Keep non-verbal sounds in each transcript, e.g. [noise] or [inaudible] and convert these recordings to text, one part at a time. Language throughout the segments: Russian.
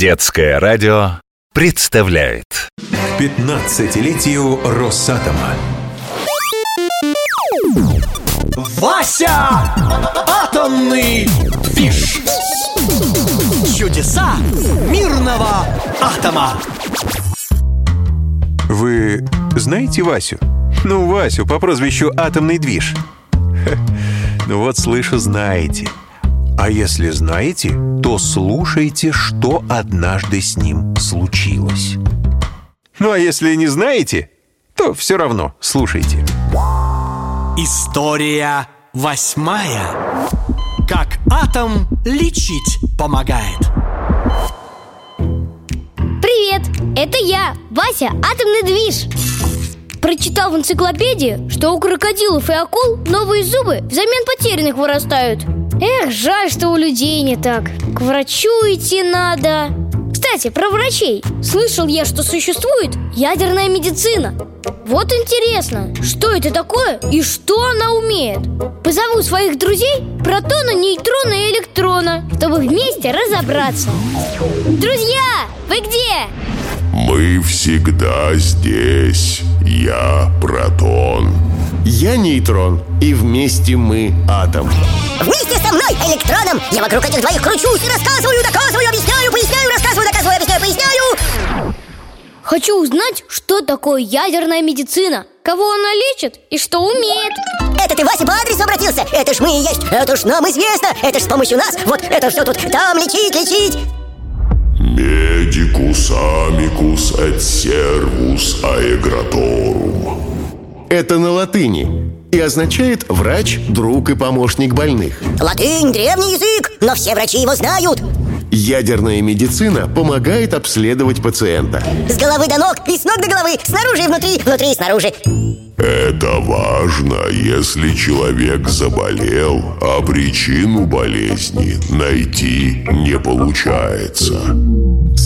Детское радио представляет К 15-летию Росатома Вася! Атомный движ! Чудеса мирного атома! Вы знаете Васю? Ну, Васю по прозвищу Атомный движ [laughs] Ну вот, слышу, знаете А если знаете, то слушайте, что однажды с ним случилось. Ну, а если не знаете, то все равно слушайте. История восьмая. Как атом лечить помогает? Привет, это я, Вася, атомный движ. Прочитал в энциклопедии, что у крокодилов и акул новые зубы взамен потерянных вырастают Эх, жаль, что у людей не так К врачу идти надо Кстати, про врачей Слышал я, что существует ядерная медицина Вот интересно, что это такое и что она умеет Позову своих друзей протона, нейтрона и электрона Чтобы вместе разобраться Друзья, вы где? Мы всегда здесь. Я протон. Я нейтрон, и вместе мы атом. Вместе со мной, электроном, я вокруг этих двоих кручусь и рассказываю, доказываю, объясняю, поясняю, рассказываю, доказываю, объясняю, поясняю. Хочу узнать, что такое ядерная медицина Кого она лечит и что умеет Это ты, Вася, по адресу обратился? Это ж мы и есть, это ж нам известно, это ж с помощью нас, вот это все тут, там лечить, лечить. Medicus amicus et servus aegrotorum. Это на латыни и означает врач, друг и помощник больных. Латынь – древний язык, но все врачи его знают. Ядерная медицина помогает обследовать пациента. С головы до ног и с ног до головы, снаружи и внутри, внутри и снаружи. Это важно, если человек заболел, а причину болезни найти не получается.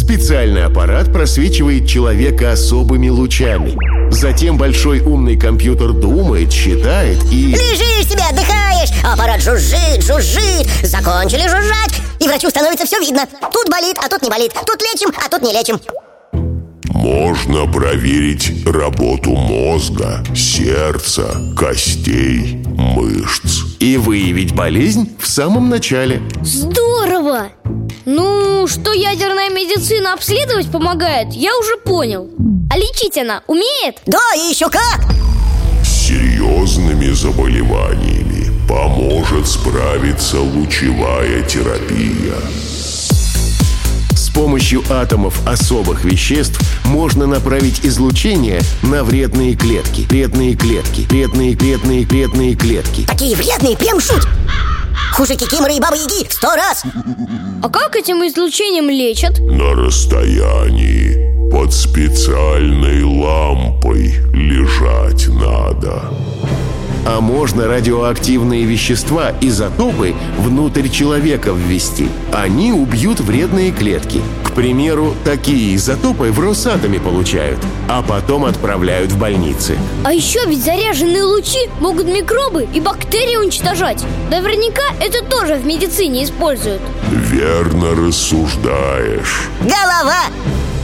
Специальный аппарат просвечивает человека особыми лучами. Затем большой умный компьютер думает, считает и... Лежишь себе, отдыхаешь, аппарат жужжит, жужжит, закончили жужжать, и врачу становится все видно. Тут болит, а тут не болит, тут лечим, а тут не лечим. Можно проверить работу мозга, сердца, костей, мышц. И выявить болезнь в самом начале. Здорово! Ну, что ядерная медицина обследовать помогает, я уже понял А лечить она умеет? Да, и еще как! С серьезными заболеваниями поможет справиться лучевая терапия. С помощью атомов особых веществ можно направить излучение на вредные клетки. Вредные клетки. Вредные, вредные, вредные клетки. Такие вредные, прям шуть! Хуже кикиморы и бабы-яги в сто раз! А как этим излучением лечат? На расстоянии под специальной лампой лежать надо. А можно радиоактивные вещества, изотопы, внутрь человека ввести. Они убьют вредные клетки. К примеру, такие изотопы в Росатоме получают, а потом отправляют в больницы. А еще ведь заряженные лучи могут микробы и бактерии уничтожать Наверняка это тоже в медицине используют Верно рассуждаешь. Голова!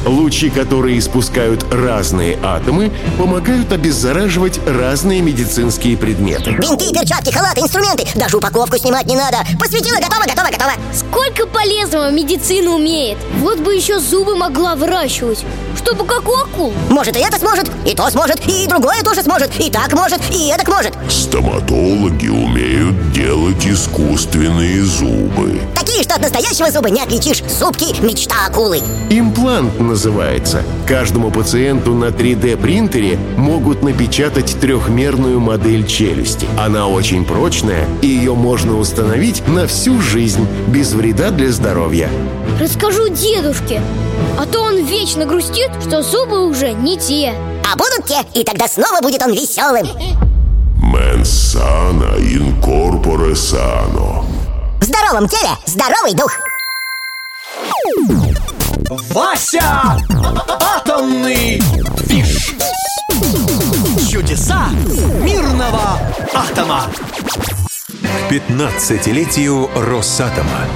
Лучи, которые испускают разные атомы, помогают обеззараживать разные медицинские предметы. Бинты, перчатки, халаты, инструменты. Даже упаковку снимать не надо. Посветила, готово, готово, готово. Сколько полезного медицина умеет. Вот бы еще зубы могла выращивать. Чтобы как у акул. Может и это сможет, и то сможет, и другое тоже сможет И так может, и эдак может. Стоматологи умеют делать искусственные зубы. Такие, что от настоящего зуба не отличишь Зубки – мечта акулы Имплант называется. Каждому пациенту на 3D принтере могут напечатать трехмерную модель челюсти. Она очень прочная, и ее можно установить на всю жизнь без вреда для здоровья. Расскажу дедушке А то он вечно грустит, что зубы уже не те А будут те, и тогда снова будет он веселым Mens sana in corpore sano. В здоровом теле здоровый дух Вася! Атомный движ! Чудеса мирного атома! К 15-летию Росатома